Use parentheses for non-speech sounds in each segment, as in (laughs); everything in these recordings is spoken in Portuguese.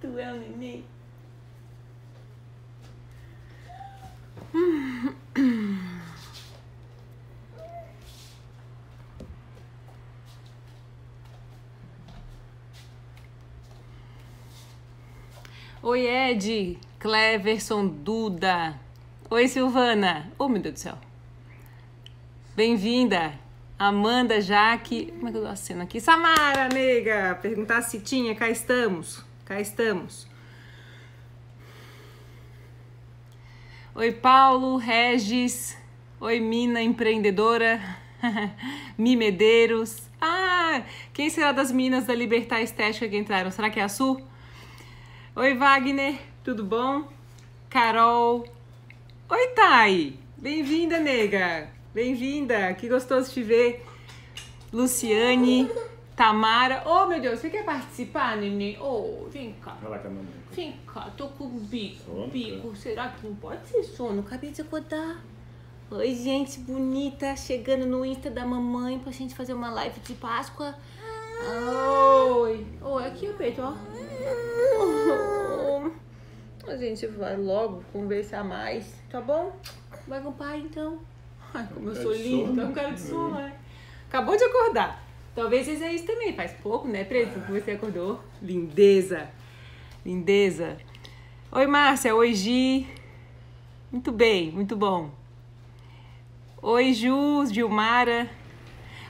Tu é um neném. Oi, Ed, Cleverson, Duda. Oi, Silvana. Oh, meu Deus do céu. Bem-vinda. Amanda, Jaque. Como é que eu dou a cena aqui? Samara, nega. Perguntar se tinha. Cá estamos. Cá estamos. Oi, Paulo, Regis. Oi, Mina, empreendedora. (laughs) Mi Medeiros. Ah, quem será das minas da Libertar Estética que entraram? Será que é a Su? Oi, Wagner. Tudo bom? Carol. Oi, Thay. Bem-vinda, nega. Bem-vinda. Que gostoso te ver. Luciane. Tamara. Oh, meu Deus, você quer participar, neném? Oh, vem cá. Vai lá com a mamãe. Vem cá, tô com bico. Sono, bico. Será que não pode ser sono? Acabei de acordar. Oi, gente bonita. Chegando no Insta da mamãe pra gente fazer uma live de Páscoa. Oi. Oi, aqui o peito, ó. A gente vai logo conversar mais, tá bom? Vai com o pai, então. Ai, como eu sou linda. Tá com cara de sono, né? Acabou de acordar. Talvez seja isso também. Faz pouco, né, Preto? Que você acordou. Lindeza. Lindeza. Oi, Márcia. Oi, Gi. Muito bem, muito bom. Oi, Ju, Gilmara.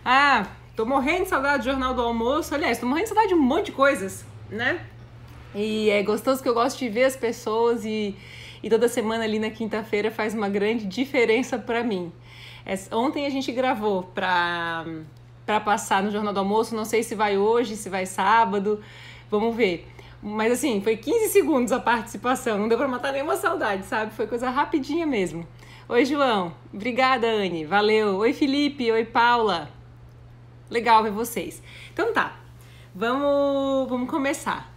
Ah, tô morrendo de saudade do Jornal do Almoço. Aliás, tô morrendo de saudade de um monte de coisas, né? E é gostoso que eu gosto de ver as pessoas e, e toda semana ali na quinta-feira faz uma grande diferença pra mim. Es- ontem a gente gravou pra, pra passar no Jornal do Almoço, não sei se vai hoje, se vai sábado, vamos ver. Mas assim, foi 15 segundos a participação, não deu pra matar nenhuma saudade, sabe? Foi coisa rapidinha mesmo. Oi, João. Obrigada, Anne. Valeu. Oi, Felipe. Oi, Paula. Legal ver vocês. Então tá, vamos, vamos começar.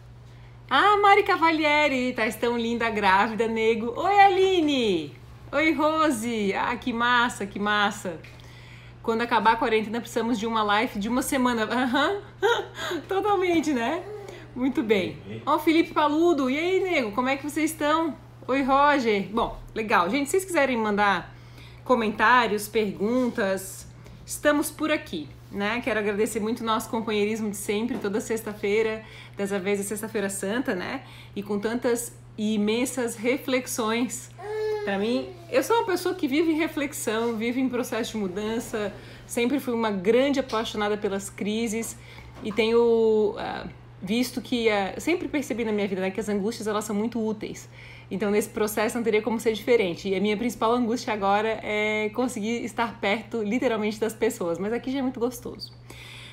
Ah, Mari Cavalieri, tá tão linda, grávida, nego. Oi, Aline! Oi, Rose! Ah, que massa, que massa. Quando acabar a quarentena, precisamos de uma live de uma semana. Aham, (laughs) totalmente, né? Muito bem. Ó, o Felipe Paludo. E aí, nego, como é que vocês estão? Oi, Roger. Bom, legal. Gente, se vocês quiserem mandar comentários, perguntas, estamos por aqui, né? Quero agradecer muito o nosso companheirismo de sempre, toda sexta-feira, dessa vez é sexta-feira santa, né? E com tantas imensas reflexões. Para mim, eu sou uma pessoa que vive em reflexão, vive em processo de mudança, sempre fui uma grande apaixonada pelas crises e tenho ah, visto que ah, sempre percebi na minha vida né, que as angústias elas são muito úteis. Então nesse processo não teria como ser diferente. E a minha principal angústia agora é conseguir estar perto, literalmente, das pessoas. Mas aqui já é muito gostoso.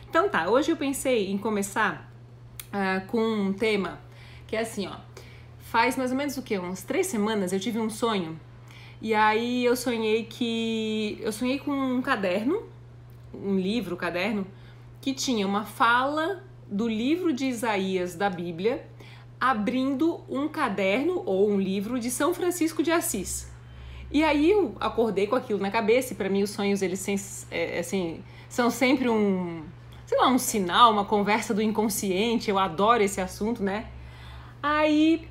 Então tá, hoje eu pensei em começar ah, com um tema que é assim, ó. Faz mais ou menos o que? Umas três semanas eu tive um sonho. E aí eu sonhei que. Eu sonhei com um caderno, um livro, caderno, que tinha uma fala do livro de Isaías da Bíblia abrindo um caderno ou um livro de São Francisco de Assis. E aí eu acordei com aquilo na cabeça, e para mim os sonhos eles é, assim, são sempre um, sei lá, um sinal, uma conversa do inconsciente. Eu adoro esse assunto, né? Aí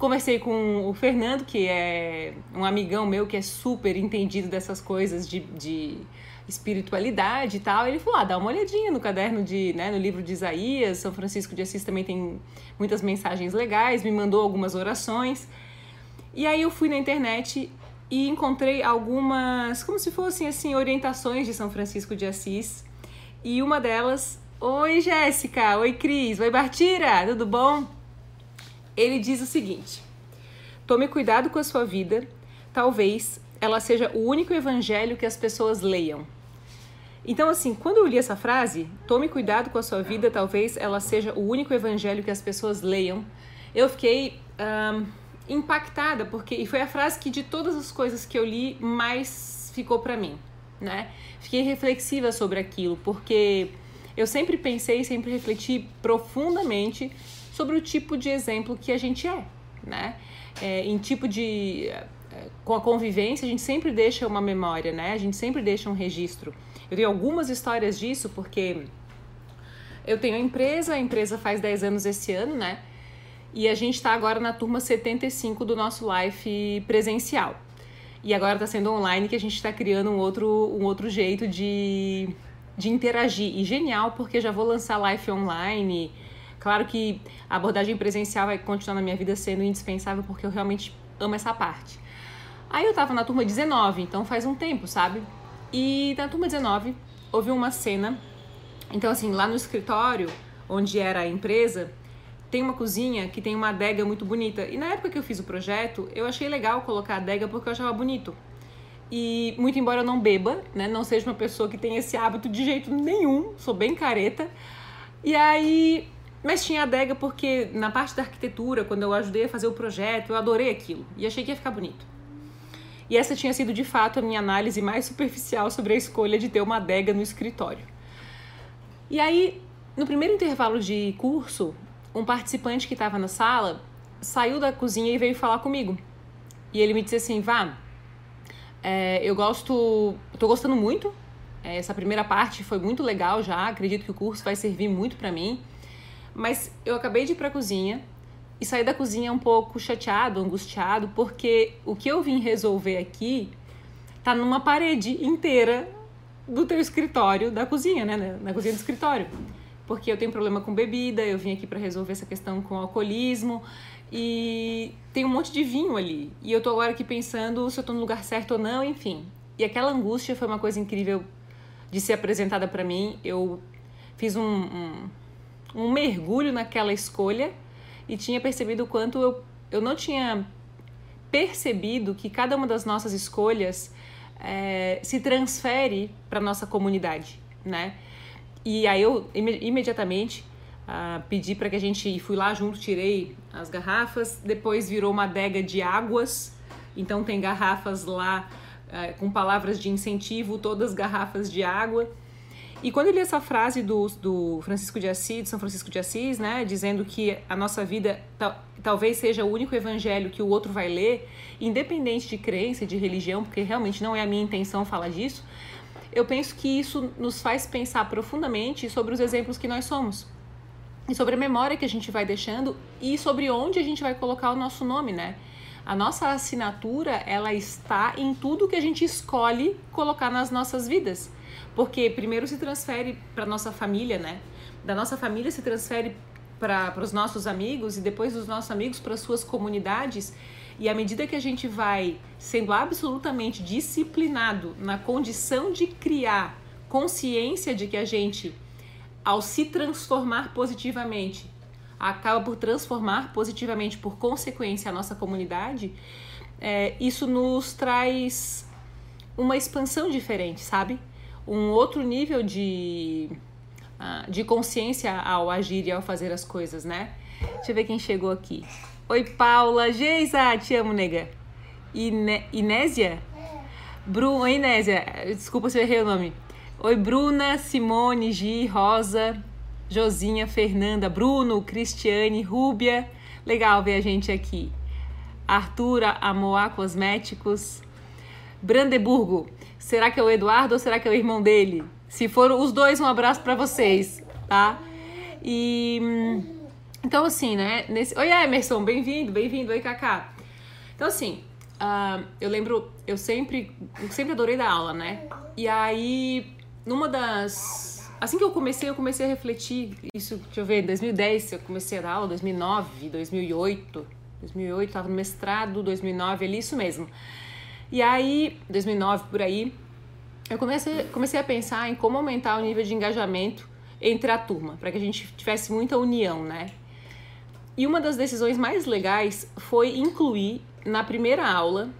conversei com o Fernando, que é um amigão meu que é super entendido dessas coisas de, de espiritualidade e tal. Ele falou: ah, dá uma olhadinha no caderno de, né, no livro de Isaías. São Francisco de Assis também tem muitas mensagens legais, me mandou algumas orações. E aí eu fui na internet e encontrei algumas, como se fossem assim, orientações de São Francisco de Assis. E uma delas, oi Jéssica, oi Cris, oi Bartira, tudo bom? Ele diz o seguinte: Tome cuidado com a sua vida, talvez ela seja o único evangelho que as pessoas leiam. Então, assim, quando eu li essa frase, tome cuidado com a sua vida, talvez ela seja o único evangelho que as pessoas leiam, eu fiquei ahn, impactada, porque e foi a frase que de todas as coisas que eu li mais ficou pra mim, né? Fiquei reflexiva sobre aquilo, porque eu sempre pensei, sempre refleti profundamente sobre o tipo de exemplo que a gente é, né? É, em tipo de é, com a convivência, a gente sempre deixa uma memória, né? A gente sempre deixa um registro. Eu tenho algumas histórias disso, porque eu tenho a empresa, a empresa faz 10 anos esse ano, né? E a gente está agora na turma 75 do nosso life presencial. E agora está sendo online que a gente está criando um outro, um outro jeito de, de interagir. E genial, porque já vou lançar live online. Claro que a abordagem presencial vai continuar na minha vida sendo indispensável, porque eu realmente amo essa parte. Aí eu tava na turma 19, então faz um tempo, sabe? E na turma 19 houve uma cena. Então, assim, lá no escritório, onde era a empresa, tem uma cozinha que tem uma adega muito bonita. E na época que eu fiz o projeto, eu achei legal colocar a adega porque eu achava bonito. E muito embora eu não beba, né, não seja uma pessoa que tem esse hábito de jeito nenhum, sou bem careta. E aí, mas tinha adega porque na parte da arquitetura, quando eu ajudei a fazer o projeto, eu adorei aquilo e achei que ia ficar bonito. E essa tinha sido de fato a minha análise mais superficial sobre a escolha de ter uma adega no escritório. E aí, no primeiro intervalo de curso, um participante que estava na sala saiu da cozinha e veio falar comigo. E ele me disse assim: Vá, é, eu gosto, tô gostando muito. É, essa primeira parte foi muito legal já. Acredito que o curso vai servir muito para mim. Mas eu acabei de ir para a cozinha e saí da cozinha um pouco chateado, angustiado, porque o que eu vim resolver aqui tá numa parede inteira do teu escritório da cozinha, né? Na cozinha do escritório porque eu tenho problema com bebida, eu vim aqui para resolver essa questão com alcoolismo e tem um monte de vinho ali. E eu tô agora aqui pensando se eu tô no lugar certo ou não, enfim. E aquela angústia foi uma coisa incrível de ser apresentada para mim. Eu fiz um, um, um, mergulho naquela escolha e tinha percebido o quanto eu, eu não tinha percebido que cada uma das nossas escolhas é, se transfere para nossa comunidade, né? E aí eu imediatamente uh, pedi para que a gente fui lá junto, tirei as garrafas, depois virou uma adega de águas, então tem garrafas lá uh, com palavras de incentivo, todas garrafas de água. E quando eu li essa frase do, do Francisco de Assis, de São Francisco de Assis, né, dizendo que a nossa vida tal, talvez seja o único evangelho que o outro vai ler, independente de crença, de religião, porque realmente não é a minha intenção falar disso, eu penso que isso nos faz pensar profundamente sobre os exemplos que nós somos. E sobre a memória que a gente vai deixando e sobre onde a gente vai colocar o nosso nome, né? A nossa assinatura, ela está em tudo que a gente escolhe colocar nas nossas vidas. Porque primeiro se transfere para nossa família, né? Da nossa família se transfere para os nossos amigos e depois dos nossos amigos para suas comunidades e à medida que a gente vai sendo absolutamente disciplinado na condição de criar consciência de que a gente, ao se transformar positivamente, acaba por transformar positivamente, por consequência, a nossa comunidade, é, isso nos traz uma expansão diferente, sabe? Um outro nível de, uh, de consciência ao agir e ao fazer as coisas, né? Deixa eu ver quem chegou aqui. Oi, Paula. Geisa, te amo, nega. Inésia? Bru Oi, Inésia. Desculpa se eu errei o nome. Oi, Bruna, Simone, Gi, Rosa, Josinha, Fernanda, Bruno, Cristiane, Rúbia. Legal ver a gente aqui. Artura, Amoá Cosméticos. Brandeburgo. Será que é o Eduardo ou será que é o irmão dele? Se for os dois, um abraço para vocês, tá? E. Hum, então, assim, né? Nesse... Oi, Emerson, bem-vindo, bem-vindo. Oi, Kaká. Então, assim, uh, eu lembro, eu sempre, eu sempre adorei dar aula, né? E aí, numa das. Assim que eu comecei, eu comecei a refletir. Isso, deixa eu ver, em 2010 eu comecei a dar aula, 2009, 2008. 2008, tava no mestrado, 2009, ali, isso mesmo. E aí, 2009 por aí, eu comecei, comecei a pensar em como aumentar o nível de engajamento entre a turma, para que a gente tivesse muita união, né? E uma das decisões mais legais foi incluir na primeira aula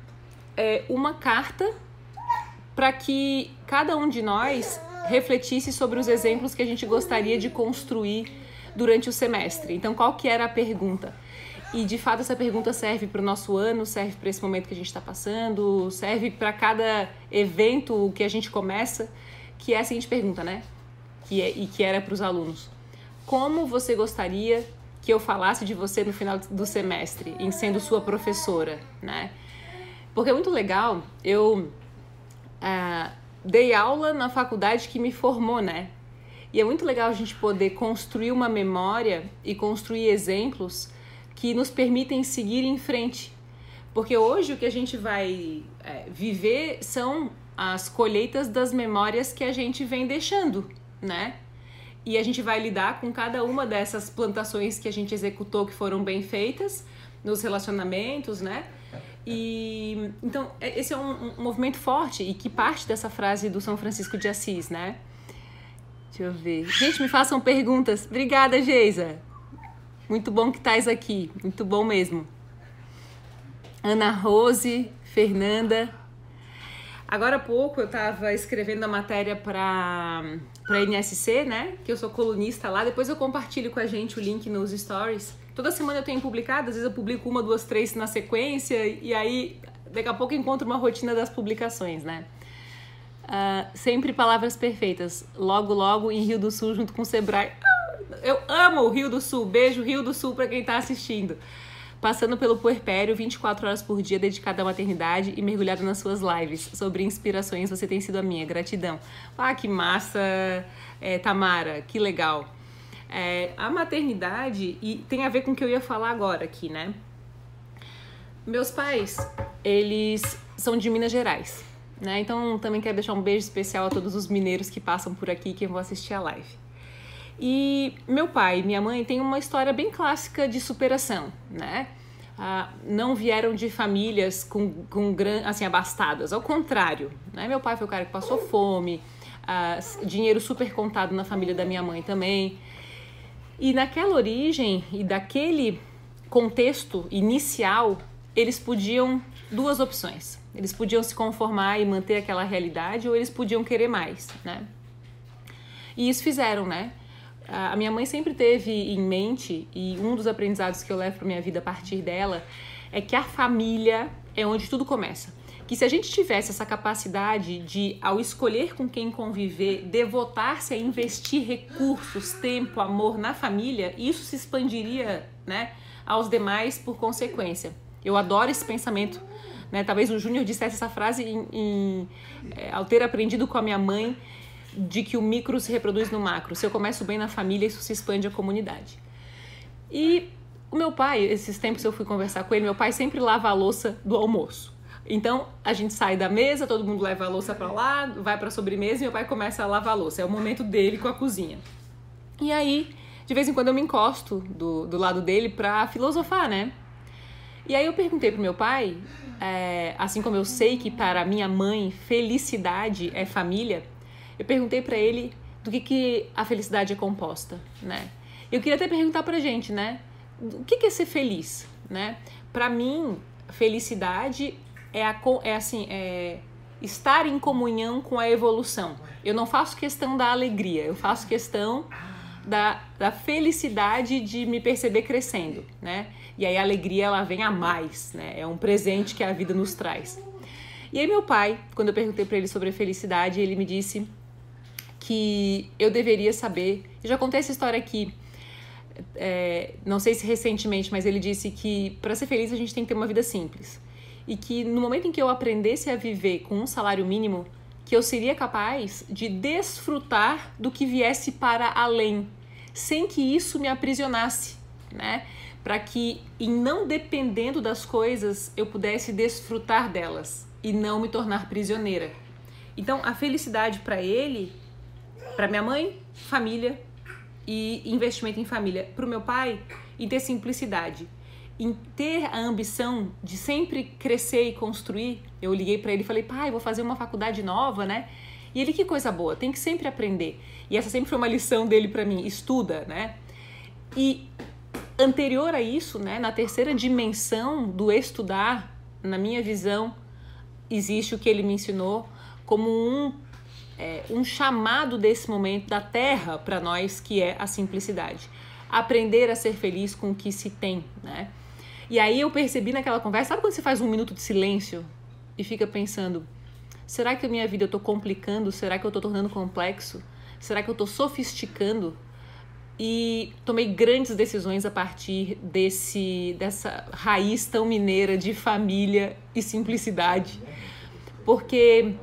é, uma carta para que cada um de nós refletisse sobre os exemplos que a gente gostaria de construir durante o semestre. Então, qual que era a pergunta? E de fato essa pergunta serve para o nosso ano, serve para esse momento que a gente está passando, serve para cada evento que a gente começa, que é a seguinte pergunta, né? Que é, e que era para os alunos: Como você gostaria que eu falasse de você no final do semestre, em sendo sua professora, né? Porque é muito legal, eu uh, dei aula na faculdade que me formou, né? E é muito legal a gente poder construir uma memória e construir exemplos que nos permitem seguir em frente. Porque hoje o que a gente vai é, viver são as colheitas das memórias que a gente vem deixando, né? E a gente vai lidar com cada uma dessas plantações que a gente executou que foram bem feitas nos relacionamentos, né? E então é, esse é um, um movimento forte e que parte dessa frase do São Francisco de Assis, né? Deixa eu ver. Gente, me façam perguntas. Obrigada, Geisa. Muito bom que estás aqui. Muito bom mesmo. Ana Rose, Fernanda. Agora há pouco eu estava escrevendo a matéria para para NSC, né? Que eu sou colunista lá. Depois eu compartilho com a gente o link nos stories. Toda semana eu tenho publicado, às vezes eu publico uma, duas, três na sequência e aí daqui a pouco eu encontro uma rotina das publicações, né? Uh, sempre palavras perfeitas. Logo, logo em Rio do Sul, junto com o Sebrae. Eu amo o Rio do Sul. Beijo, Rio do Sul, para quem está assistindo. Passando pelo puerpério, 24 horas por dia dedicada à maternidade e mergulhada nas suas lives. Sobre inspirações, você tem sido a minha. Gratidão. Ah, que massa, é, Tamara. Que legal. É, a maternidade, e tem a ver com o que eu ia falar agora aqui, né? Meus pais, eles são de Minas Gerais. Né? Então também quero deixar um beijo especial a todos os mineiros que passam por aqui que vão assistir a live. E meu pai e minha mãe têm uma história bem clássica de superação, né? Ah, não vieram de famílias com, com assim, abastadas, ao contrário. Né? Meu pai foi o cara que passou fome, ah, dinheiro super contado na família da minha mãe também. E naquela origem e daquele contexto inicial, eles podiam duas opções. Eles podiam se conformar e manter aquela realidade ou eles podiam querer mais, né? E isso fizeram, né? A minha mãe sempre teve em mente, e um dos aprendizados que eu levo para minha vida a partir dela, é que a família é onde tudo começa. Que se a gente tivesse essa capacidade de, ao escolher com quem conviver, devotar-se a investir recursos, tempo, amor na família, isso se expandiria né, aos demais por consequência. Eu adoro esse pensamento né? Talvez o Júnior dissesse essa frase em, em, é, ao ter aprendido com a minha mãe de que o micro se reproduz no macro. Se eu começo bem na família, isso se expande à comunidade. E o meu pai, esses tempos eu fui conversar com ele, meu pai sempre lava a louça do almoço. Então a gente sai da mesa, todo mundo leva a louça para lá, vai para a sobremesa e meu pai começa a lavar a louça. É o momento dele com a cozinha. E aí, de vez em quando eu me encosto do, do lado dele para filosofar, né? E aí eu perguntei pro meu pai, é, assim como eu sei que para minha mãe felicidade é família, eu perguntei para ele do que, que a felicidade é composta, né? Eu queria até perguntar pra gente, né? O que, que é ser feliz, né? Para mim, felicidade é, a, é assim, é estar em comunhão com a evolução. Eu não faço questão da alegria, eu faço questão da, da felicidade de me perceber crescendo, né? E aí a alegria ela vem a mais, né? É um presente que a vida nos traz. E aí meu pai, quando eu perguntei para ele sobre a felicidade, ele me disse que eu deveria saber. Eu já contei essa história aqui, é, não sei se recentemente, mas ele disse que para ser feliz a gente tem que ter uma vida simples e que no momento em que eu aprendesse a viver com um salário mínimo, que eu seria capaz de desfrutar do que viesse para além, sem que isso me aprisionasse, né? para que, em não dependendo das coisas, eu pudesse desfrutar delas e não me tornar prisioneira. Então, a felicidade para ele, para minha mãe, família e investimento em família. Para o meu pai, em ter simplicidade, em ter a ambição de sempre crescer e construir. Eu liguei para ele e falei, pai, vou fazer uma faculdade nova, né? E ele, que coisa boa, tem que sempre aprender. E essa sempre foi uma lição dele para mim, estuda, né? E anterior a isso, né, na terceira dimensão do estudar, na minha visão, existe o que ele me ensinou como um, é, um chamado desse momento da Terra para nós, que é a simplicidade. Aprender a ser feliz com o que se tem, né? E aí eu percebi naquela conversa, sabe quando você faz um minuto de silêncio e fica pensando, será que a minha vida eu estou complicando? Será que eu estou tornando complexo? Será que eu estou sofisticando e tomei grandes decisões a partir desse dessa raiz tão mineira de família e simplicidade. Porque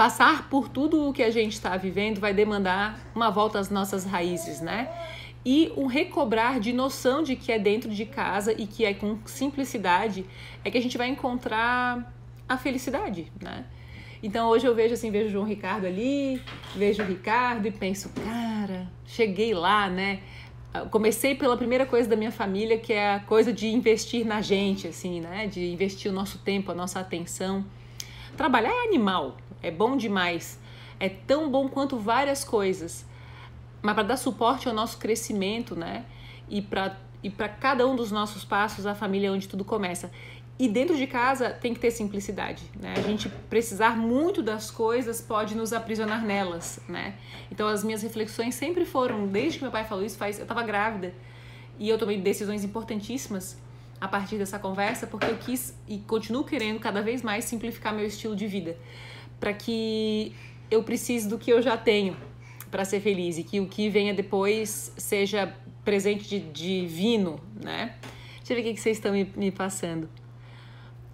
passar por tudo o que a gente está vivendo vai demandar uma volta às nossas raízes, né? e um recobrar de noção de que é dentro de casa e que é com simplicidade é que a gente vai encontrar a felicidade, né? Então hoje eu vejo assim, vejo o João Ricardo ali, vejo o Ricardo e penso, cara, cheguei lá, né? Comecei pela primeira coisa da minha família, que é a coisa de investir na gente, assim, né? De investir o nosso tempo, a nossa atenção. Trabalhar é animal, é bom demais. É tão bom quanto várias coisas. Mas para dar suporte ao nosso crescimento, né? E para e para cada um dos nossos passos, a família é onde tudo começa. E dentro de casa tem que ter simplicidade, né? A gente precisar muito das coisas pode nos aprisionar nelas, né? Então as minhas reflexões sempre foram, desde que meu pai falou isso, faz, eu estava grávida e eu tomei decisões importantíssimas a partir dessa conversa, porque eu quis e continuo querendo cada vez mais simplificar meu estilo de vida, para que eu precise do que eu já tenho para ser feliz e que o que venha depois seja presente de divino, né? Deixa eu ver o que vocês estão me, me passando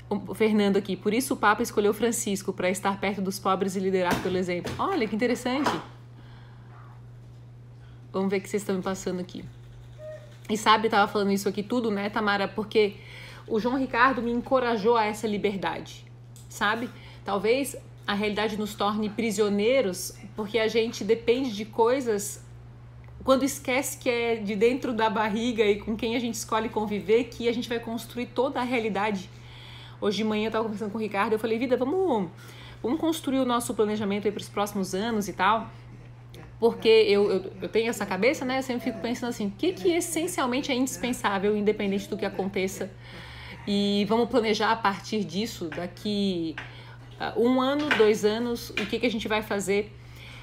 o Fernando aqui, por isso o Papa escolheu Francisco para estar perto dos pobres e liderar pelo exemplo. Olha que interessante. Vamos ver o que vocês estão me passando aqui. E sabe, estava falando isso aqui tudo, né, Tamara? Porque o João Ricardo me encorajou a essa liberdade, sabe? Talvez a realidade nos torne prisioneiros porque a gente depende de coisas quando esquece que é de dentro da barriga e com quem a gente escolhe conviver que a gente vai construir toda a realidade Hoje de manhã eu estava conversando com o Ricardo, eu falei, vida, vamos, vamos construir o nosso planejamento para os próximos anos e tal. Porque eu, eu, eu, tenho essa cabeça, né? Eu sempre fico pensando assim, o que, que essencialmente é indispensável, independente do que aconteça. E vamos planejar a partir disso, daqui um ano, dois anos, o que, que a gente vai fazer.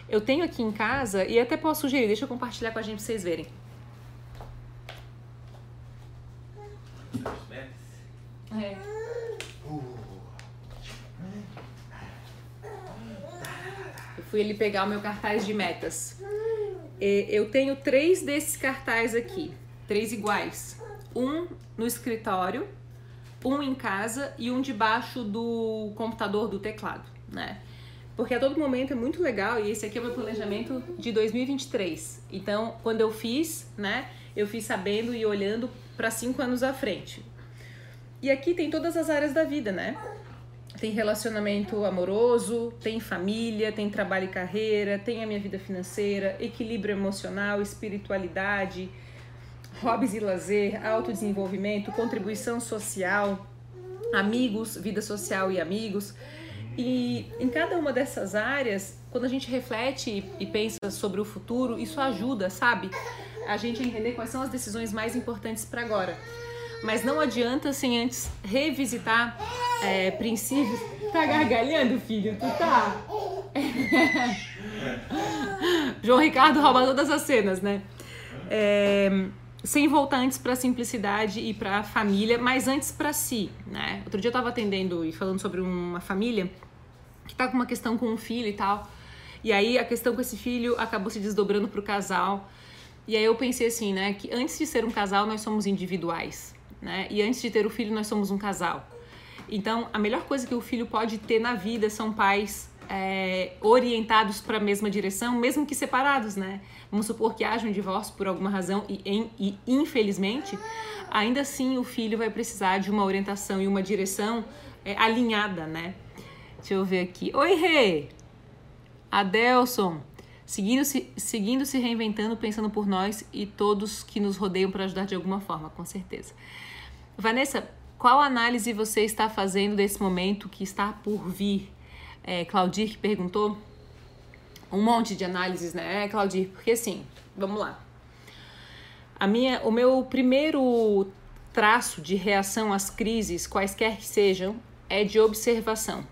Eu tenho aqui em casa, e até posso sugerir, deixa eu compartilhar com a gente para vocês verem. É. fui ali pegar o meu cartaz de metas. Eu tenho três desses cartazes aqui, três iguais. Um no escritório, um em casa e um debaixo do computador, do teclado, né? Porque a todo momento é muito legal e esse aqui é o meu planejamento de 2023. Então, quando eu fiz, né, eu fiz sabendo e olhando para cinco anos à frente. E aqui tem todas as áreas da vida, né? tem relacionamento amoroso, tem família, tem trabalho e carreira, tem a minha vida financeira, equilíbrio emocional, espiritualidade, hobbies e lazer, autodesenvolvimento, contribuição social, amigos, vida social e amigos. E em cada uma dessas áreas, quando a gente reflete e pensa sobre o futuro, isso ajuda, sabe? A gente a entender quais são as decisões mais importantes para agora. Mas não adianta sem antes revisitar é, princípios. Tá gargalhando, filho? Tu tá? (laughs) João Ricardo rouba todas as cenas, né? É, sem voltar antes para a simplicidade e para a família, mas antes para si, né? Outro dia eu estava atendendo e falando sobre uma família que tá com uma questão com um filho e tal. E aí a questão com esse filho acabou se desdobrando pro casal. E aí eu pensei assim, né, que antes de ser um casal nós somos individuais, né? E antes de ter o filho nós somos um casal. Então, a melhor coisa que o filho pode ter na vida são pais é, orientados para a mesma direção, mesmo que separados, né? Vamos supor que haja um divórcio por alguma razão e, em, e infelizmente, ainda assim o filho vai precisar de uma orientação e uma direção é, alinhada, né? Deixa eu ver aqui. Oi, Rê! Adelson, seguindo se, seguindo se reinventando, pensando por nós e todos que nos rodeiam para ajudar de alguma forma, com certeza. Vanessa, qual análise você está fazendo desse momento que está por vir? É, Claudir que perguntou. Um monte de análises, né, Claudir? Porque assim, vamos lá. A minha, o meu primeiro traço de reação às crises, quaisquer que sejam, é de observação.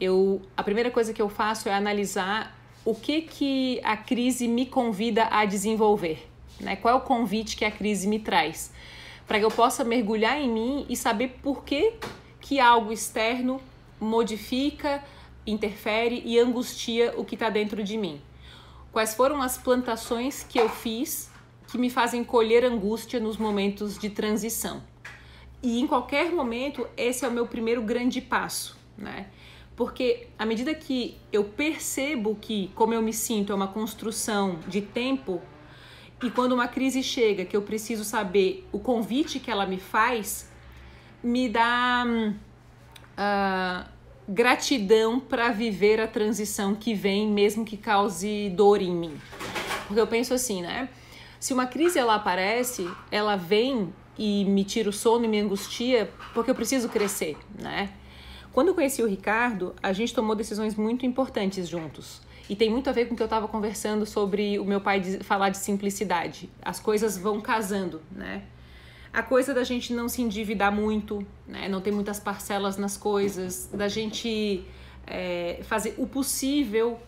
Eu, a primeira coisa que eu faço é analisar o que que a crise me convida a desenvolver, né? Qual é o convite que a crise me traz? para que eu possa mergulhar em mim e saber por que, que algo externo modifica, interfere e angustia o que está dentro de mim. Quais foram as plantações que eu fiz que me fazem colher angústia nos momentos de transição? E em qualquer momento, esse é o meu primeiro grande passo, né? Porque à medida que eu percebo que como eu me sinto é uma construção de tempo, E quando uma crise chega, que eu preciso saber o convite que ela me faz, me dá uh, gratidão para viver a transição que vem, mesmo que cause dor em mim. Porque eu penso assim, né? Se uma crise ela aparece, ela vem e me tira o sono e me angustia porque eu preciso crescer, né? Quando eu conheci o Ricardo, a gente tomou decisões muito importantes juntos. E tem muito a ver com o que eu estava conversando sobre o meu pai falar de simplicidade. As coisas vão casando, né? A coisa da gente não se endividar muito, né? Não ter muitas parcelas nas coisas, da gente é, fazer o possível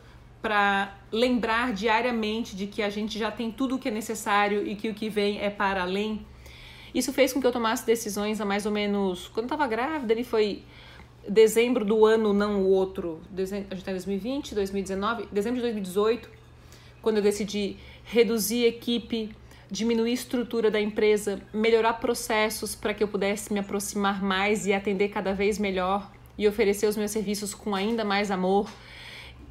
para lembrar diariamente de que a gente já tem tudo o que é necessário e que o que vem é para além. Isso fez com que eu tomasse decisões a mais ou menos. Quando eu estava grávida, ele foi dezembro do ano, não o outro, dezembro, a gente está em 2020, 2019, dezembro de 2018, quando eu decidi reduzir equipe, diminuir a estrutura da empresa, melhorar processos para que eu pudesse me aproximar mais e atender cada vez melhor e oferecer os meus serviços com ainda mais amor.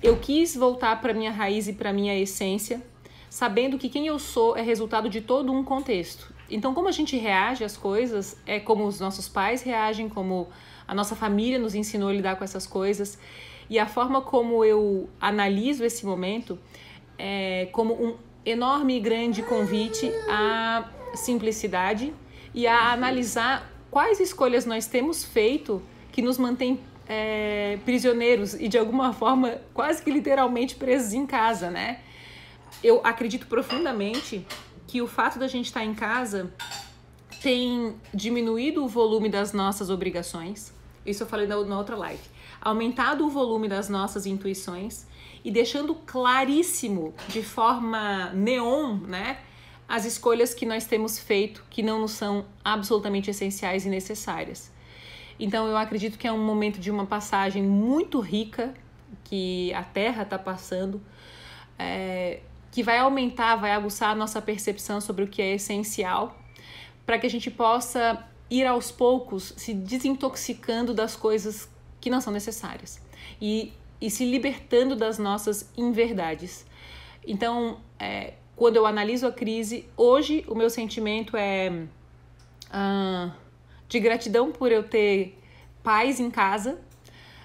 Eu quis voltar para minha raiz e para minha essência, sabendo que quem eu sou é resultado de todo um contexto. Então, como a gente reage às coisas é como os nossos pais reagem, como a nossa família nos ensinou a lidar com essas coisas. E a forma como eu analiso esse momento é como um enorme e grande convite à simplicidade e a analisar quais escolhas nós temos feito que nos mantém é, prisioneiros e de alguma forma quase que literalmente presos em casa, né? Eu acredito profundamente que o fato da gente estar em casa tem diminuído o volume das nossas obrigações. Isso eu falei na, na outra live. Aumentado o volume das nossas intuições e deixando claríssimo, de forma neon, né? As escolhas que nós temos feito que não nos são absolutamente essenciais e necessárias. Então eu acredito que é um momento de uma passagem muito rica que a Terra está passando, é, que vai aumentar, vai aguçar a nossa percepção sobre o que é essencial para que a gente possa ir aos poucos se desintoxicando das coisas que não são necessárias e, e se libertando das nossas inverdades. Então, é, quando eu analiso a crise, hoje o meu sentimento é ah, de gratidão por eu ter paz em casa,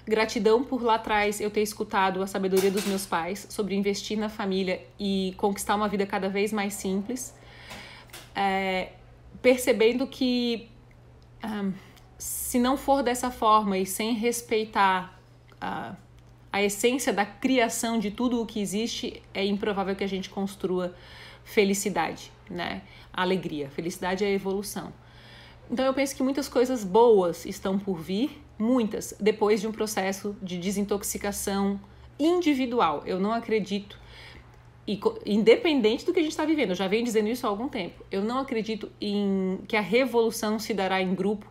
gratidão por lá atrás eu ter escutado a sabedoria dos meus pais sobre investir na família e conquistar uma vida cada vez mais simples. É, percebendo que um, se não for dessa forma e sem respeitar a, a essência da criação de tudo o que existe, é improvável que a gente construa felicidade, né? Alegria. Felicidade é evolução. Então eu penso que muitas coisas boas estão por vir, muitas, depois de um processo de desintoxicação individual. Eu não acredito e, independente do que a gente está vivendo, eu já venho dizendo isso há algum tempo. Eu não acredito em que a revolução se dará em grupo.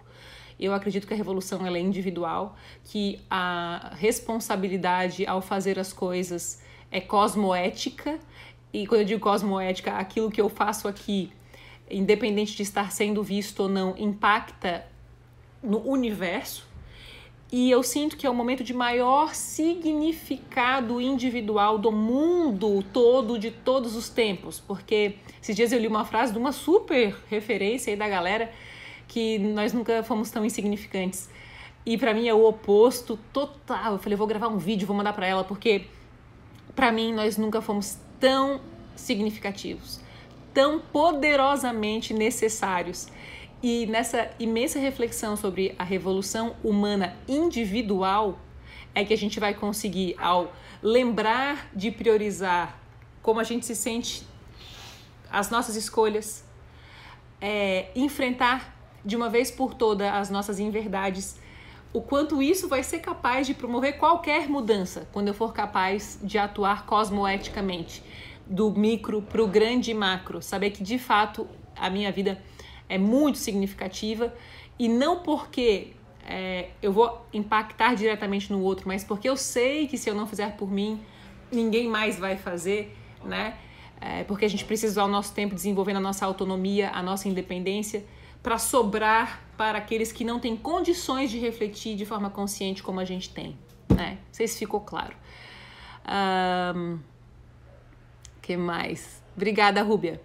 Eu acredito que a revolução ela é individual, que a responsabilidade ao fazer as coisas é cosmoética. E quando eu digo cosmoética, aquilo que eu faço aqui, independente de estar sendo visto ou não, impacta no universo. E eu sinto que é o momento de maior significado individual do mundo todo, de todos os tempos. Porque esses dias eu li uma frase de uma super referência aí da galera que nós nunca fomos tão insignificantes. E para mim é o oposto total. Eu falei, vou gravar um vídeo, vou mandar para ela, porque para mim nós nunca fomos tão significativos, tão poderosamente necessários e nessa imensa reflexão sobre a revolução humana individual é que a gente vai conseguir, ao lembrar de priorizar como a gente se sente, as nossas escolhas, é, enfrentar de uma vez por toda as nossas inverdades, o quanto isso vai ser capaz de promover qualquer mudança quando eu for capaz de atuar cosmoeticamente, do micro para o grande macro, saber que de fato a minha vida é muito significativa e não porque é, eu vou impactar diretamente no outro, mas porque eu sei que se eu não fizer por mim, ninguém mais vai fazer, né? É, porque a gente precisa usar o nosso tempo desenvolvendo a nossa autonomia, a nossa independência, para sobrar para aqueles que não têm condições de refletir de forma consciente como a gente tem, né? Não sei se ficou claro. Um, que mais? Obrigada, Rúbia.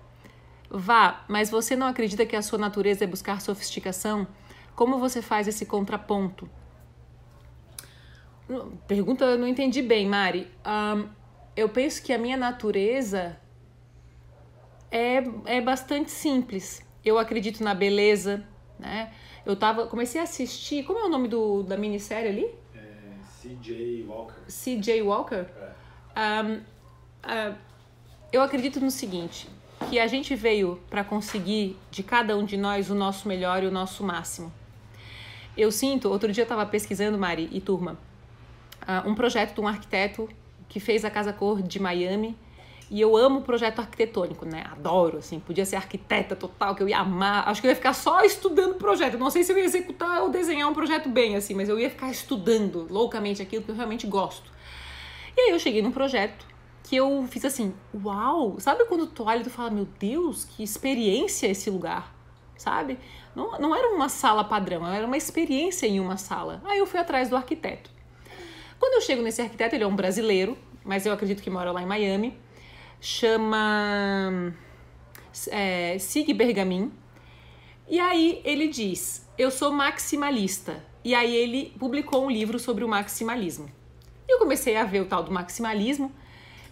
Vá, mas você não acredita que a sua natureza é buscar sofisticação? Como você faz esse contraponto? Pergunta, não entendi bem, Mari. Um, eu penso que a minha natureza é, é bastante simples. Eu acredito na beleza, né? Eu tava, comecei a assistir, como é o nome do, da minissérie ali? É, C.J. Walker. C.J. Walker? É. Um, uh, eu acredito no seguinte, que a gente veio para conseguir de cada um de nós o nosso melhor e o nosso máximo. Eu sinto, outro dia eu estava pesquisando, Mari e turma, uh, um projeto de um arquiteto que fez a Casa Cor de Miami. E eu amo projeto arquitetônico, né? Adoro, assim, podia ser arquiteta total, que eu ia amar. Acho que eu ia ficar só estudando projeto. Não sei se eu ia executar ou desenhar um projeto bem, assim, mas eu ia ficar estudando loucamente aquilo que eu realmente gosto. E aí eu cheguei num projeto que eu fiz assim, uau! Sabe quando tu olha e tu fala, meu Deus, que experiência esse lugar, sabe? Não, não era uma sala padrão, era uma experiência em uma sala. Aí eu fui atrás do arquiteto. Quando eu chego nesse arquiteto, ele é um brasileiro, mas eu acredito que mora lá em Miami. Chama é, Sig Bergamin. E aí ele diz: Eu sou maximalista. E aí ele publicou um livro sobre o maximalismo. Eu comecei a ver o tal do maximalismo.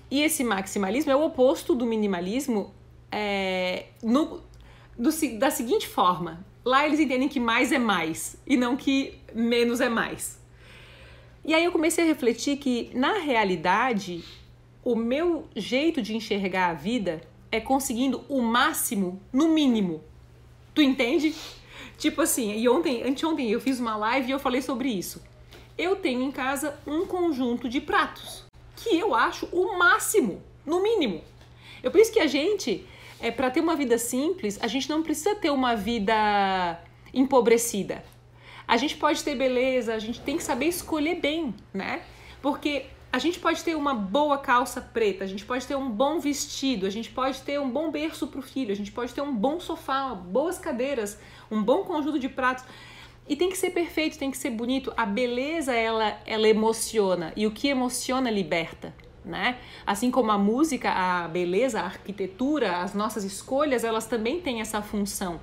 E esse maximalismo é o oposto do minimalismo é, no, do, da seguinte forma: lá eles entendem que mais é mais e não que menos é mais. E aí eu comecei a refletir que, na realidade, o meu jeito de enxergar a vida é conseguindo o máximo no mínimo. Tu entende? Tipo assim, e ontem, anteontem eu fiz uma live e eu falei sobre isso. Eu tenho em casa um conjunto de pratos que eu acho o máximo, no mínimo. Eu penso que a gente, é, para ter uma vida simples, a gente não precisa ter uma vida empobrecida. A gente pode ter beleza, a gente tem que saber escolher bem, né? Porque a gente pode ter uma boa calça preta, a gente pode ter um bom vestido, a gente pode ter um bom berço para o filho, a gente pode ter um bom sofá, boas cadeiras, um bom conjunto de pratos. E tem que ser perfeito, tem que ser bonito. A beleza, ela, ela emociona. E o que emociona, liberta. Né? Assim como a música, a beleza, a arquitetura, as nossas escolhas, elas também têm essa função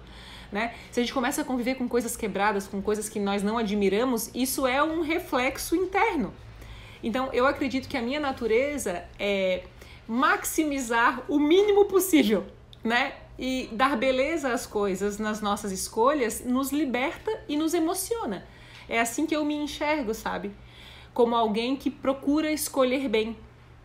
né? Se a gente começa a conviver com coisas quebradas, com coisas que nós não admiramos, isso é um reflexo interno. Então, eu acredito que a minha natureza é maximizar o mínimo possível, né? E dar beleza às coisas nas nossas escolhas nos liberta e nos emociona. É assim que eu me enxergo, sabe? Como alguém que procura escolher bem,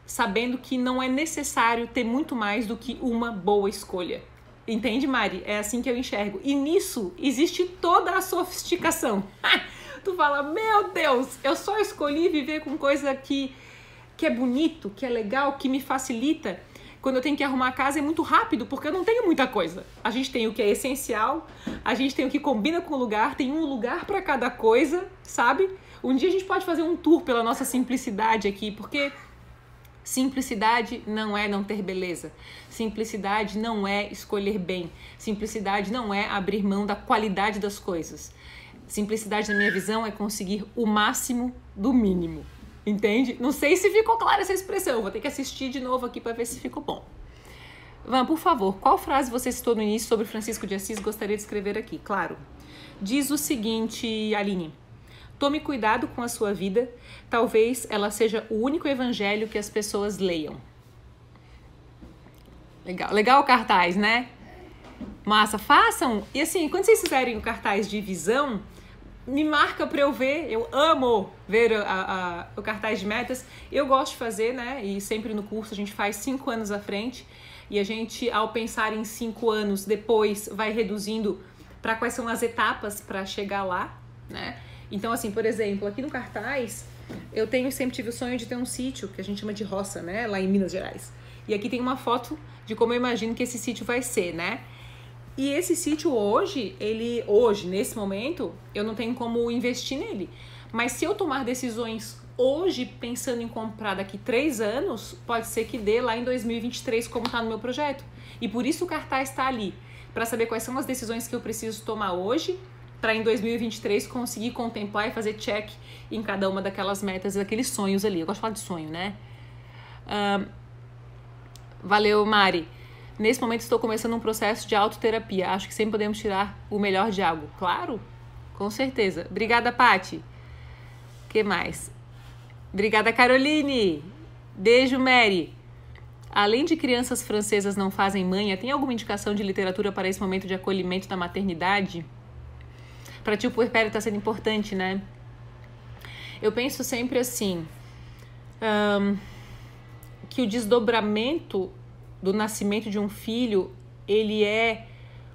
sabendo que não é necessário ter muito mais do que uma boa escolha. Entende, Mari? É assim que eu enxergo. E nisso existe toda a sofisticação. (laughs) tu fala, meu Deus, eu só escolhi viver com coisa que, que é bonito, que é legal, que me facilita. Quando eu tenho que arrumar a casa é muito rápido, porque eu não tenho muita coisa. A gente tem o que é essencial, a gente tem o que combina com o lugar, tem um lugar para cada coisa, sabe? Um dia a gente pode fazer um tour pela nossa simplicidade aqui, porque Simplicidade não é não ter beleza. Simplicidade não é escolher bem. Simplicidade não é abrir mão da qualidade das coisas. Simplicidade, na minha visão, é conseguir o máximo do mínimo. Entende? Não sei se ficou clara essa expressão. Vou ter que assistir de novo aqui para ver se ficou bom. Van, por favor, qual frase você citou no início sobre Francisco de Assis gostaria de escrever aqui? Claro. Diz o seguinte, Aline. Tome cuidado com a sua vida, talvez ela seja o único evangelho que as pessoas leiam. Legal, legal o cartaz, né? Massa, façam. E assim, quando vocês fizerem o cartaz de visão, me marca para eu ver. Eu amo ver a, a, o cartaz de metas. Eu gosto de fazer, né? E sempre no curso a gente faz cinco anos à frente. E a gente, ao pensar em cinco anos depois, vai reduzindo para quais são as etapas para chegar lá, né? Então, assim, por exemplo, aqui no cartaz, eu tenho sempre tive o sonho de ter um sítio que a gente chama de roça, né? Lá em Minas Gerais. E aqui tem uma foto de como eu imagino que esse sítio vai ser, né? E esse sítio hoje, ele hoje, nesse momento, eu não tenho como investir nele. Mas se eu tomar decisões hoje, pensando em comprar daqui três anos, pode ser que dê lá em 2023, como está no meu projeto. E por isso o cartaz está ali, para saber quais são as decisões que eu preciso tomar hoje para em 2023 conseguir contemplar e fazer check em cada uma daquelas metas, daqueles sonhos ali. Eu gosto de falar de sonho, né? Uh, valeu, Mari. Nesse momento estou começando um processo de autoterapia. Acho que sempre podemos tirar o melhor de algo. Claro, com certeza. Obrigada, Pati. que mais? Obrigada, Caroline. Beijo, Mary. Além de crianças francesas não fazem manha, tem alguma indicação de literatura para esse momento de acolhimento da maternidade? Para ti o puerpério está sendo importante, né? Eu penso sempre assim, um, que o desdobramento do nascimento de um filho, ele é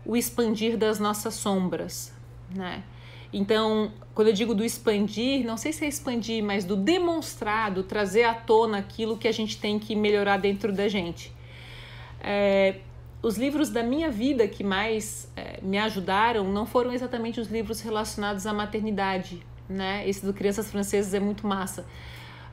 o expandir das nossas sombras, né? Então, quando eu digo do expandir, não sei se é expandir, mas do demonstrar, do trazer à tona aquilo que a gente tem que melhorar dentro da gente. É, os livros da minha vida que mais é, me ajudaram não foram exatamente os livros relacionados à maternidade, né? Esse do Crianças Francesas é muito massa.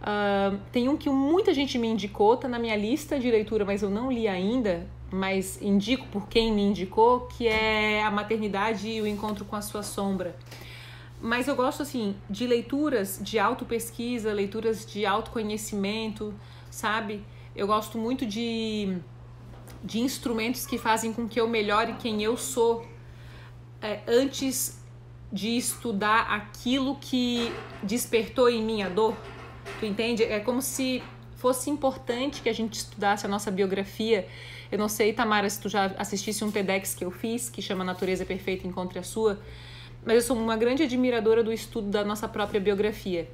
Uh, tem um que muita gente me indicou, tá na minha lista de leitura, mas eu não li ainda, mas indico por quem me indicou, que é A Maternidade e o Encontro com a Sua Sombra. Mas eu gosto, assim, de leituras de autopesquisa, leituras de autoconhecimento, sabe? Eu gosto muito de, de instrumentos que fazem com que eu melhore quem eu sou é, antes de estudar aquilo que despertou em mim a dor. Tu entende? É como se fosse importante que a gente estudasse a nossa biografia. Eu não sei, Tamara, se tu já assistisse um TEDx que eu fiz, que chama Natureza Perfeita Encontre a Sua mas eu sou uma grande admiradora do estudo da nossa própria biografia.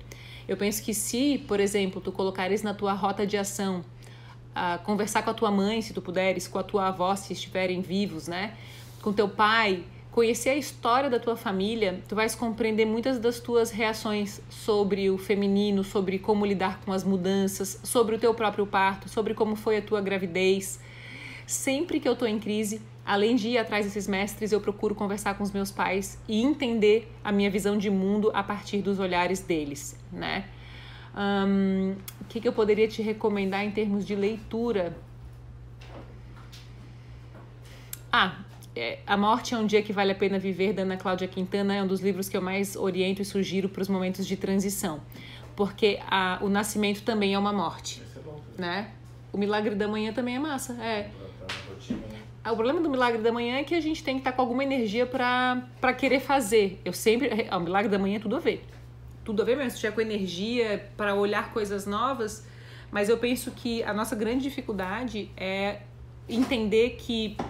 Eu penso que se, por exemplo, tu colocares na tua rota de ação, uh, conversar com a tua mãe, se tu puderes, com a tua avó, se estiverem vivos, né? Com teu pai, conhecer a história da tua família, tu vais compreender muitas das tuas reações sobre o feminino, sobre como lidar com as mudanças, sobre o teu próprio parto, sobre como foi a tua gravidez. Sempre que eu tô em crise, além de ir atrás desses mestres, eu procuro conversar com os meus pais e entender a minha visão de mundo a partir dos olhares deles, né? Um, o que, que eu poderia te recomendar em termos de leitura? Ah, é, A Morte é um Dia que Vale a Pena Viver, da Ana Cláudia Quintana, é um dos livros que eu mais oriento e sugiro para os momentos de transição. Porque a, o nascimento também é uma morte, é né? O Milagre da Manhã também é massa, é. O problema do milagre da manhã é que a gente tem que estar tá com alguma energia para querer fazer. Eu sempre. O milagre da manhã é tudo a ver. Tudo a ver mesmo. Se tiver com energia para olhar coisas novas. Mas eu penso que a nossa grande dificuldade é entender que ah,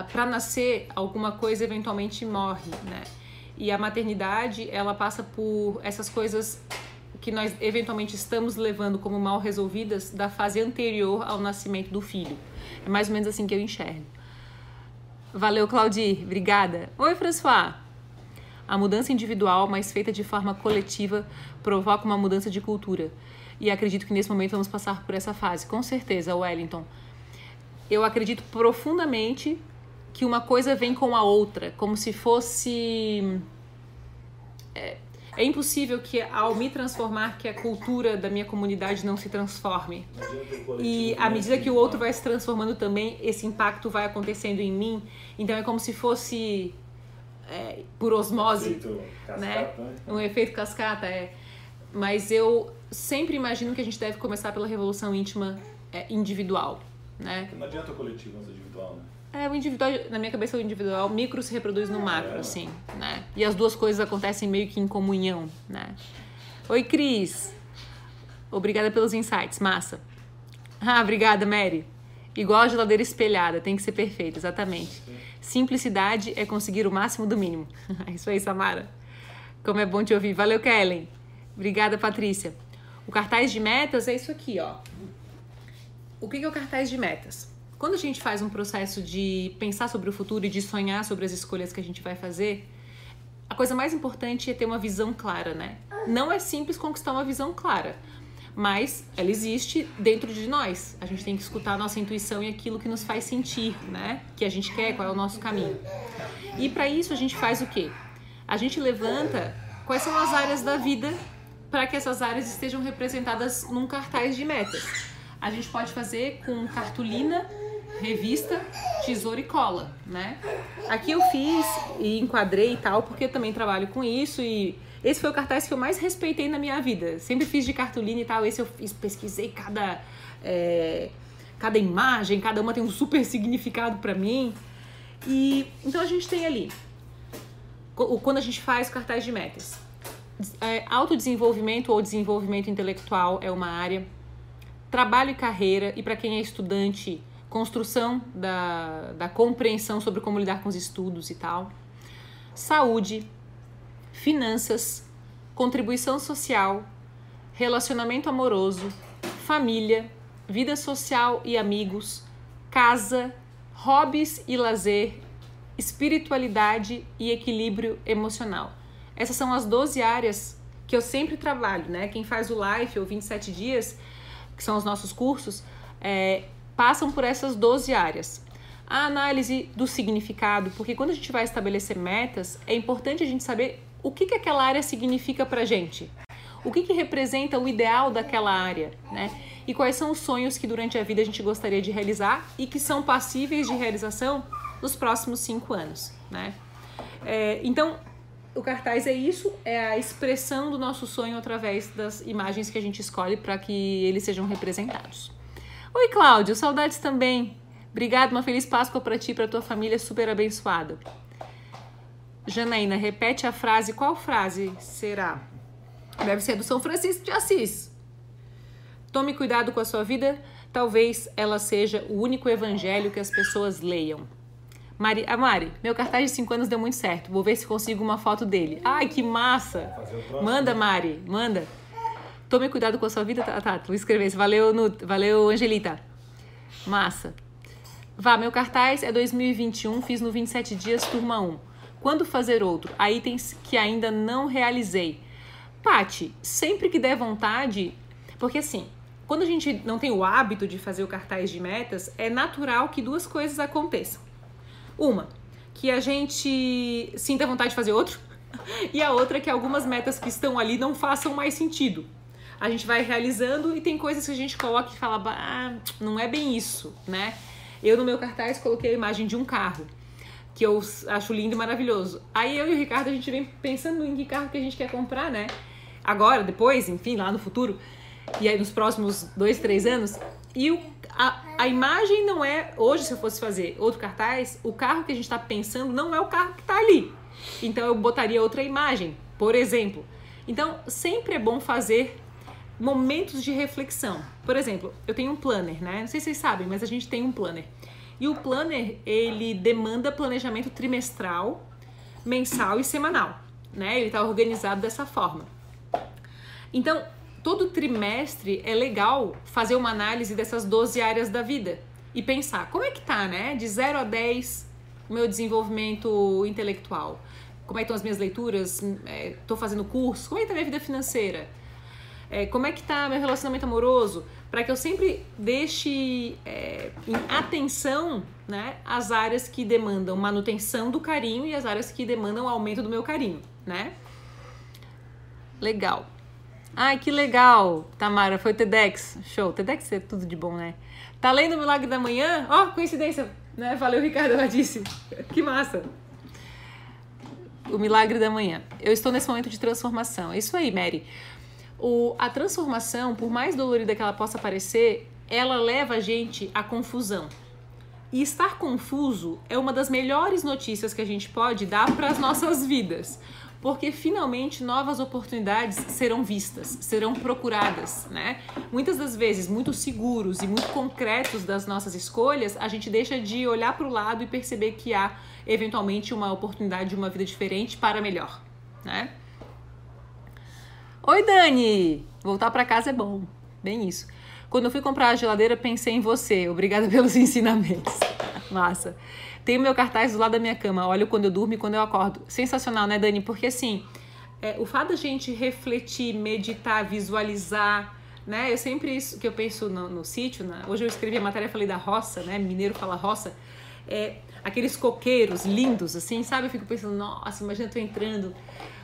para nascer alguma coisa eventualmente morre, né? E a maternidade, ela passa por essas coisas que nós eventualmente estamos levando como mal resolvidas da fase anterior ao nascimento do filho. É mais ou menos assim que eu enxergo. Valeu, Claudir. Obrigada. Oi, François. A mudança individual, mas feita de forma coletiva, provoca uma mudança de cultura. E acredito que nesse momento vamos passar por essa fase. Com certeza, Wellington. Eu acredito profundamente que uma coisa vem com a outra, como se fosse. É, é impossível que ao me transformar que a cultura da minha comunidade não se transforme. E à medida que o outro vai se transformando também, esse impacto vai acontecendo em mim. Então é como se fosse é, por osmose, um né? cascata, né? Um efeito cascata, é. Mas eu sempre imagino que a gente deve começar pela revolução íntima é, individual, né? Não adianta o coletivo antes individual, né? É, o individual, na minha cabeça, o individual, o micro se reproduz no macro, assim, né? E as duas coisas acontecem meio que em comunhão, né? Oi, Cris. Obrigada pelos insights, massa. Ah, obrigada, Mary. Igual a geladeira espelhada, tem que ser perfeita, exatamente. Simplicidade é conseguir o máximo do mínimo. (laughs) Isso aí, Samara. Como é bom te ouvir. Valeu, Kellen. Obrigada, Patrícia. O cartaz de metas é isso aqui, ó. O que é o cartaz de metas? Quando a gente faz um processo de pensar sobre o futuro e de sonhar sobre as escolhas que a gente vai fazer, a coisa mais importante é ter uma visão clara, né? Não é simples conquistar uma visão clara, mas ela existe dentro de nós. A gente tem que escutar a nossa intuição e aquilo que nos faz sentir, né? Que a gente quer, qual é o nosso caminho. E para isso a gente faz o quê? A gente levanta quais são as áreas da vida para que essas áreas estejam representadas num cartaz de metas. A gente pode fazer com cartolina revista, tesoura e cola, né? Aqui eu fiz e enquadrei e tal, porque também trabalho com isso e esse foi o cartaz que eu mais respeitei na minha vida. Sempre fiz de cartolina e tal, esse eu fiz, pesquisei cada, é, cada imagem, cada uma tem um super significado para mim. E então a gente tem ali quando a gente faz cartaz de metas. É, autodesenvolvimento ou desenvolvimento intelectual é uma área. Trabalho e carreira, e para quem é estudante, construção da, da compreensão sobre como lidar com os estudos e tal. Saúde, finanças, contribuição social, relacionamento amoroso, família, vida social e amigos, casa, hobbies e lazer, espiritualidade e equilíbrio emocional. Essas são as 12 áreas que eu sempre trabalho, né? Quem faz o Life ou 27 dias, que são os nossos cursos, é, passam por essas 12 áreas. A análise do significado, porque quando a gente vai estabelecer metas, é importante a gente saber o que, que aquela área significa pra gente. O que, que representa o ideal daquela área, né? E quais são os sonhos que durante a vida a gente gostaria de realizar e que são passíveis de realização nos próximos cinco anos, né? É, então, o cartaz é isso, é a expressão do nosso sonho através das imagens que a gente escolhe para que eles sejam representados. Oi, Cláudio, saudades também. Obrigado, uma feliz Páscoa para ti e para tua família super abençoada. Janaína, repete a frase. Qual frase será? Deve ser do São Francisco de Assis. Tome cuidado com a sua vida, talvez ela seja o único evangelho que as pessoas leiam. Mari, a ah, Mari, meu cartaz de 5 anos deu muito certo. Vou ver se consigo uma foto dele. Ai, que massa! Manda, Mari, manda. Tome cuidado com a sua vida, tá? tá vou escrever isso. Valeu, Nut, valeu, Angelita. Massa. Vá, meu cartaz é 2021, fiz no 27 dias, turma 1. Quando fazer outro? Há itens que ainda não realizei. Pati, sempre que der vontade, porque assim, quando a gente não tem o hábito de fazer o cartaz de metas, é natural que duas coisas aconteçam. Uma, que a gente sinta vontade de fazer outro, (laughs) e a outra que algumas metas que estão ali não façam mais sentido. A gente vai realizando e tem coisas que a gente coloca e fala, ah, não é bem isso, né? Eu no meu cartaz coloquei a imagem de um carro, que eu acho lindo e maravilhoso. Aí eu e o Ricardo a gente vem pensando em que carro que a gente quer comprar, né? Agora, depois, enfim, lá no futuro, e aí nos próximos dois, três anos. E o a, a imagem não é. Hoje, se eu fosse fazer outro cartaz, o carro que a gente está pensando não é o carro que está ali. Então eu botaria outra imagem, por exemplo. Então sempre é bom fazer momentos de reflexão. Por exemplo, eu tenho um planner, né? Não sei se vocês sabem, mas a gente tem um planner. E o planner, ele demanda planejamento trimestral, mensal e semanal, né? Ele está organizado dessa forma. Então, todo trimestre é legal fazer uma análise dessas 12 áreas da vida e pensar como é que tá, né? De 0 a 10 o meu desenvolvimento intelectual. Como é que estão as minhas leituras? Estou é, fazendo curso? Como é que tá a minha vida financeira? É, como é que tá meu relacionamento amoroso? Para que eu sempre deixe é, em atenção né, as áreas que demandam manutenção do carinho e as áreas que demandam aumento do meu carinho, né? Legal. Ai, que legal, Tamara, foi TEDx. Show. TEDx é tudo de bom, né? Tá lendo o Milagre da Manhã? Ó, oh, coincidência, né? Valeu, Ricardo, ela disse. (laughs) Que massa. O Milagre da Manhã. Eu estou nesse momento de transformação. É isso aí, Mary. O, a transformação, por mais dolorida que ela possa parecer, ela leva a gente à confusão. E estar confuso é uma das melhores notícias que a gente pode dar para as nossas vidas porque finalmente novas oportunidades serão vistas, serão procuradas, né? Muitas das vezes, muito seguros e muito concretos das nossas escolhas, a gente deixa de olhar para o lado e perceber que há eventualmente uma oportunidade de uma vida diferente para melhor, né? Oi, Dani! Voltar para casa é bom, bem isso. Quando eu fui comprar a geladeira, pensei em você. Obrigada (laughs) pelos ensinamentos. Massa. Tem o meu cartaz do lado da minha cama. Olho quando eu durmo e quando eu acordo. Sensacional, né, Dani? Porque assim, é, o fato da gente refletir, meditar, visualizar, né? Eu sempre isso que eu penso no, no sítio. Hoje eu escrevi a matéria, falei da roça, né? Mineiro fala roça. É, aqueles coqueiros lindos, assim, sabe? Eu fico pensando, nossa, imagina eu tô entrando,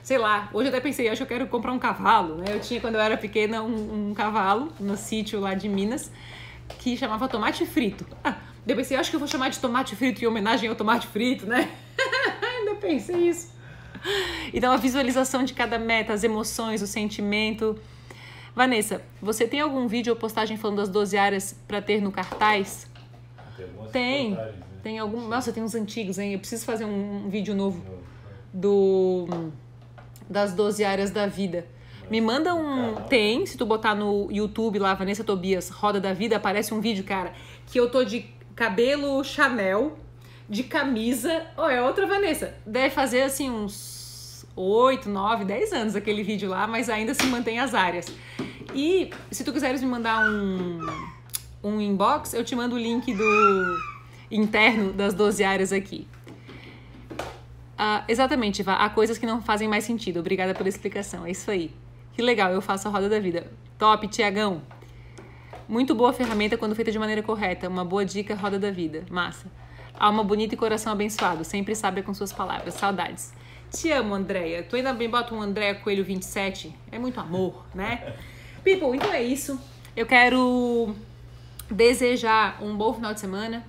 sei lá. Hoje eu até pensei, acho que eu quero comprar um cavalo, né? Eu tinha, quando eu era pequena, um, um cavalo no sítio lá de Minas que chamava tomate frito. Ah, eu pensei, acho que eu vou chamar de tomate frito em homenagem ao tomate frito, né? (laughs) Ainda pensei isso. Então, a visualização de cada meta, as emoções, o sentimento. Vanessa, você tem algum vídeo ou postagem falando das 12 áreas para ter no cartaz? Tem Tem. Tem algum. Nossa, tem uns antigos, hein? Eu preciso fazer um, vídeo novo No- do das 12 áreas da vida. Me manda um. Tem, se tu botar no YouTube lá, Vanessa Tobias, Roda da Vida, aparece um vídeo, cara, que eu tô de cabelo Chanel, de camisa. Oh, é outra Vanessa. Deve fazer assim uns 8, 9, 10 anos aquele vídeo lá, mas ainda se mantém as áreas. E se tu quiseres me mandar um, um inbox, eu te mando o link do interno das 12 áreas aqui. Ah, exatamente, Vá. Há coisas que não fazem mais sentido. Obrigada pela explicação. É isso aí. Que legal, eu faço a roda da vida. Top, Tiagão. Muito boa ferramenta quando feita de maneira correta. Uma boa dica, roda da vida. Massa. Alma bonita e coração abençoado. Sempre sábia com suas palavras. Saudades. Te amo, Andréia. Tu ainda bem bota um Andréia Coelho 27. É muito amor, né? (laughs) People, então é isso. Eu quero desejar um bom final de semana.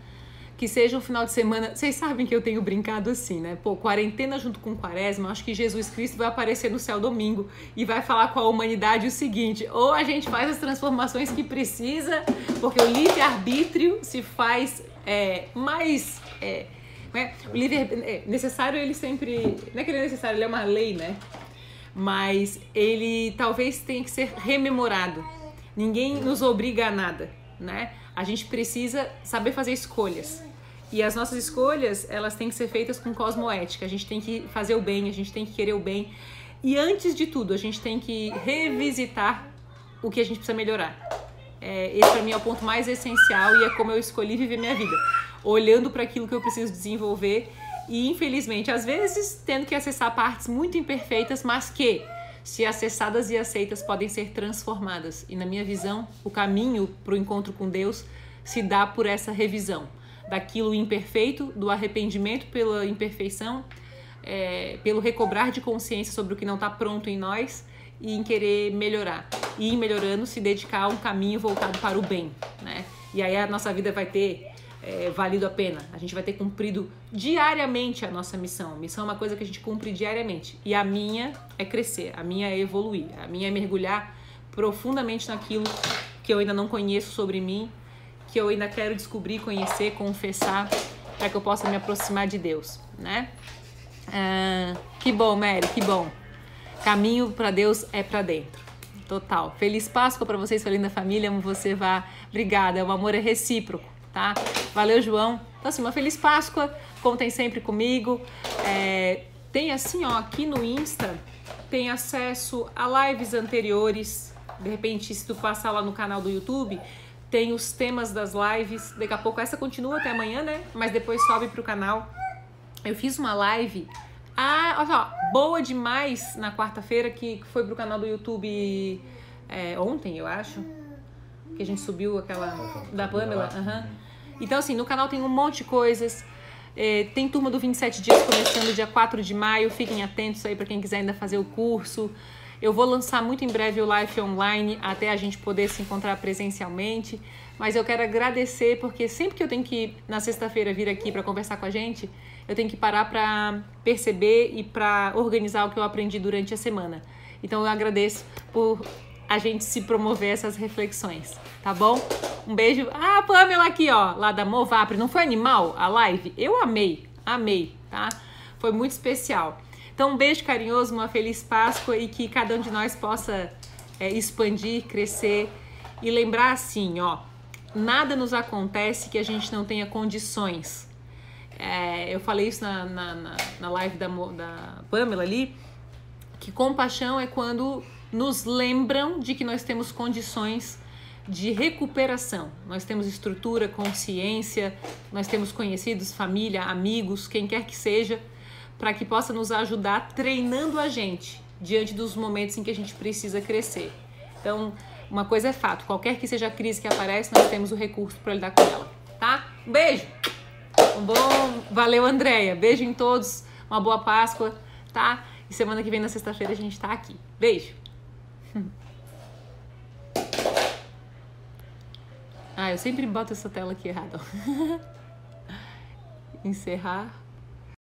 Que seja um final de semana. Vocês sabem que eu tenho brincado assim, né? Pô, quarentena junto com quaresma. Acho que Jesus Cristo vai aparecer no céu domingo e vai falar com a humanidade o seguinte: ou a gente faz as transformações que precisa, porque o livre-arbítrio se faz é, mais. É, né? O livre é, necessário, ele sempre. Não é que ele é necessário, ele é uma lei, né? Mas ele talvez tenha que ser rememorado. Ninguém nos obriga a nada, né? A gente precisa saber fazer escolhas. E as nossas escolhas, elas têm que ser feitas com cosmoética. A gente tem que fazer o bem, a gente tem que querer o bem. E antes de tudo, a gente tem que revisitar o que a gente precisa melhorar. É, esse para mim é o ponto mais essencial e é como eu escolhi viver minha vida, olhando para aquilo que eu preciso desenvolver e infelizmente às vezes tendo que acessar partes muito imperfeitas, mas que se acessadas e aceitas podem ser transformadas. E na minha visão, o caminho para o encontro com Deus se dá por essa revisão daquilo imperfeito, do arrependimento pela imperfeição, é, pelo recobrar de consciência sobre o que não está pronto em nós e em querer melhorar. E em melhorando, se dedicar a um caminho voltado para o bem. Né? E aí a nossa vida vai ter é, valido a pena. A gente vai ter cumprido diariamente a nossa missão. Missão é uma coisa que a gente cumpre diariamente. E a minha é crescer, a minha é evoluir, a minha é mergulhar profundamente naquilo que eu ainda não conheço sobre mim, que eu ainda quero descobrir, conhecer, confessar, para que eu possa me aproximar de Deus, né? Ah, que bom, Mary, que bom. Caminho para Deus é para dentro. Total. Feliz Páscoa para vocês, sua linda família. Amo você, vá. Obrigada. O amor é recíproco, tá? Valeu, João. Então, assim, uma feliz Páscoa. Contem sempre comigo. É, tem assim, ó, aqui no Insta, tem acesso a lives anteriores. De repente, se tu passar lá no canal do YouTube, tem os temas das lives. Daqui a pouco essa continua até amanhã, né? Mas depois sobe pro canal. Eu fiz uma live. Ah, olha só, boa demais na quarta-feira, que foi pro canal do YouTube é, ontem, eu acho. Que a gente subiu aquela da Pamela. aham. Então, assim, no canal tem um monte de coisas. É, tem turma do 27 dias começando dia 4 de maio. Fiquem atentos aí para quem quiser ainda fazer o curso. Eu vou lançar muito em breve o Life Online até a gente poder se encontrar presencialmente. Mas eu quero agradecer porque sempre que eu tenho que na sexta-feira vir aqui para conversar com a gente, eu tenho que parar para perceber e para organizar o que eu aprendi durante a semana. Então eu agradeço por a gente se promover essas reflexões, tá bom? Um beijo. Ah, a Pamela aqui, ó, lá da Movapre. Não foi animal a live? Eu amei, amei, tá? Foi muito especial. Então, um beijo carinhoso, uma feliz Páscoa e que cada um de nós possa é, expandir, crescer e lembrar assim, ó, nada nos acontece que a gente não tenha condições. É, eu falei isso na, na, na, na live da, da Pamela ali, que compaixão é quando nos lembram de que nós temos condições de recuperação. Nós temos estrutura, consciência, nós temos conhecidos, família, amigos, quem quer que seja, para que possa nos ajudar treinando a gente diante dos momentos em que a gente precisa crescer. Então, uma coisa é fato, qualquer que seja a crise que aparece, nós temos o recurso para lidar com ela, tá? Um beijo. Um bom, valeu Andréia. Beijo em todos. Uma boa Páscoa, tá? E semana que vem na sexta-feira a gente tá aqui. Beijo. (laughs) Ah, eu sempre boto essa tela aqui errada. (laughs) Encerrar.